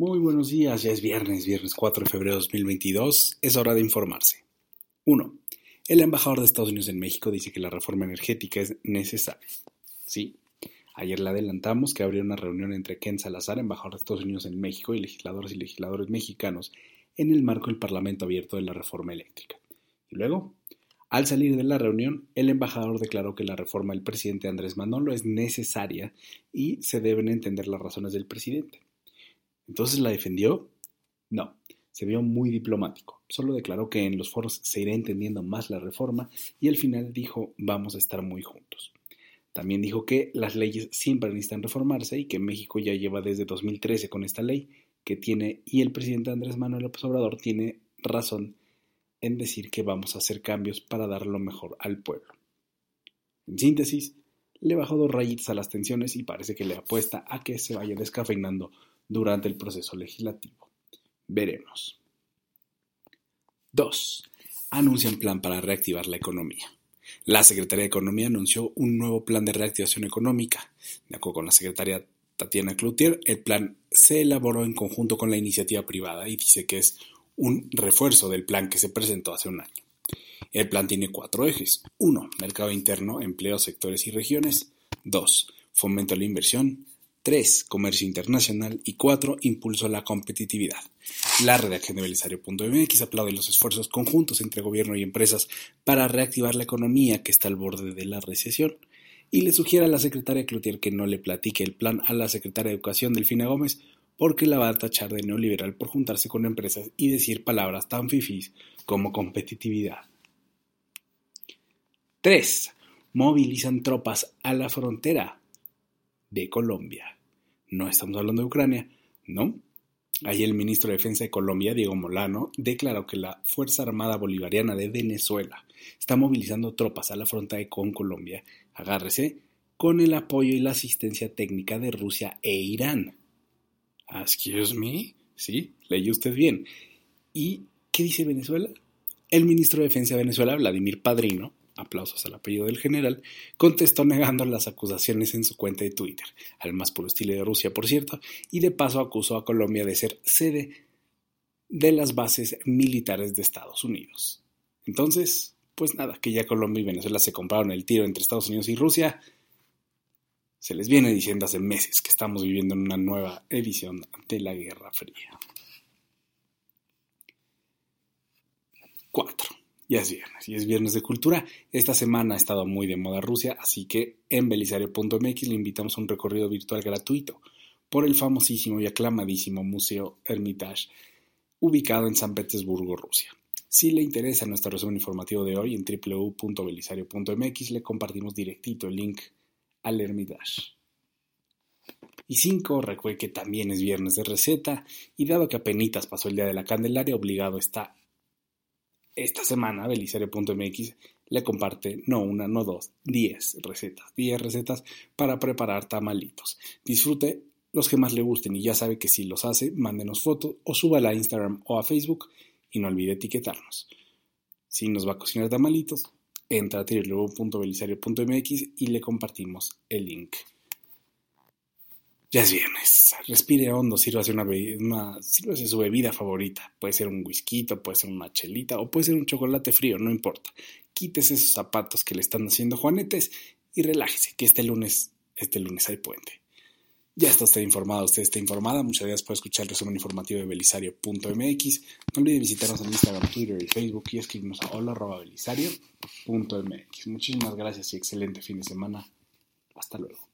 Muy buenos días, ya es viernes, viernes 4 de febrero de 2022. Es hora de informarse. 1. El embajador de Estados Unidos en México dice que la reforma energética es necesaria. Sí, ayer le adelantamos que habría una reunión entre Ken Salazar, embajador de Estados Unidos en México, y legisladores y legisladores mexicanos en el marco del Parlamento abierto de la reforma eléctrica. Y luego, al salir de la reunión, el embajador declaró que la reforma del presidente Andrés Manolo es necesaria y se deben entender las razones del presidente. ¿Entonces la defendió? No, se vio muy diplomático. Solo declaró que en los foros se irá entendiendo más la reforma y al final dijo vamos a estar muy juntos. También dijo que las leyes siempre necesitan reformarse y que México ya lleva desde 2013 con esta ley que tiene y el presidente Andrés Manuel López Obrador tiene razón en decir que vamos a hacer cambios para dar lo mejor al pueblo. En síntesis, le bajó dos rayitas a las tensiones y parece que le apuesta a que se vaya descafeinando durante el proceso legislativo. Veremos. 2. Anuncia un plan para reactivar la economía. La Secretaría de Economía anunció un nuevo plan de reactivación económica. De acuerdo con la secretaria Tatiana Cloutier, el plan se elaboró en conjunto con la iniciativa privada y dice que es un refuerzo del plan que se presentó hace un año. El plan tiene cuatro ejes. 1. Mercado interno, empleo, sectores y regiones. 2. Fomento a la inversión. 3. Comercio internacional. Y 4. Impulso a la competitividad. La redacción de Belisario.mx aplaude los esfuerzos conjuntos entre gobierno y empresas para reactivar la economía que está al borde de la recesión y le sugiere a la secretaria Cloutier que no le platique el plan a la secretaria de Educación Delfina Gómez porque la va a tachar de neoliberal por juntarse con empresas y decir palabras tan fifís como competitividad. 3. Movilizan tropas a la frontera de Colombia. No estamos hablando de Ucrania, ¿no? Ayer el ministro de Defensa de Colombia, Diego Molano, declaró que la Fuerza Armada Bolivariana de Venezuela está movilizando tropas a la frontera con Colombia, agárrese, con el apoyo y la asistencia técnica de Rusia e Irán. Excuse me, sí, leyó usted bien. ¿Y qué dice Venezuela? El ministro de Defensa de Venezuela, Vladimir Padrino, aplausos al apellido del general, contestó negando las acusaciones en su cuenta de Twitter, al más puro estilo de Rusia, por cierto, y de paso acusó a Colombia de ser sede de las bases militares de Estados Unidos. Entonces, pues nada, que ya Colombia y Venezuela se compraron el tiro entre Estados Unidos y Rusia, se les viene diciendo hace meses que estamos viviendo en una nueva edición de la Guerra Fría. 4. Ya es viernes, y es viernes de cultura. Esta semana ha estado muy de moda Rusia, así que en belisario.mx le invitamos a un recorrido virtual gratuito por el famosísimo y aclamadísimo Museo Hermitage, ubicado en San Petersburgo, Rusia. Si le interesa nuestro resumen informativo de hoy en www.belisario.mx le compartimos directito el link al Hermitage. Y 5, recuerde que también es viernes de receta y dado que apenas pasó el día de la Candelaria, obligado está esta semana belisario.mx le comparte no una, no dos, 10 recetas, 10 recetas para preparar tamalitos. Disfrute los que más le gusten y ya sabe que si los hace, mándenos fotos o súbala a Instagram o a Facebook y no olvide etiquetarnos. Si nos va a cocinar tamalitos, entra a www.belisario.mx y le compartimos el link. Ya es viernes. Respire hondo, sírvase, una, una, sírvase su bebida favorita. Puede ser un whisky, puede ser una chelita o puede ser un chocolate frío, no importa. Quítese esos zapatos que le están haciendo juanetes y relájese, que este lunes, este lunes hay puente. Ya está usted informado, usted está informada. Muchas gracias por escuchar el resumen informativo de belisario.mx. No olvide visitarnos en Instagram, Twitter y Facebook y escribirnos a hola.belisario.mx. Muchísimas gracias y excelente fin de semana. Hasta luego.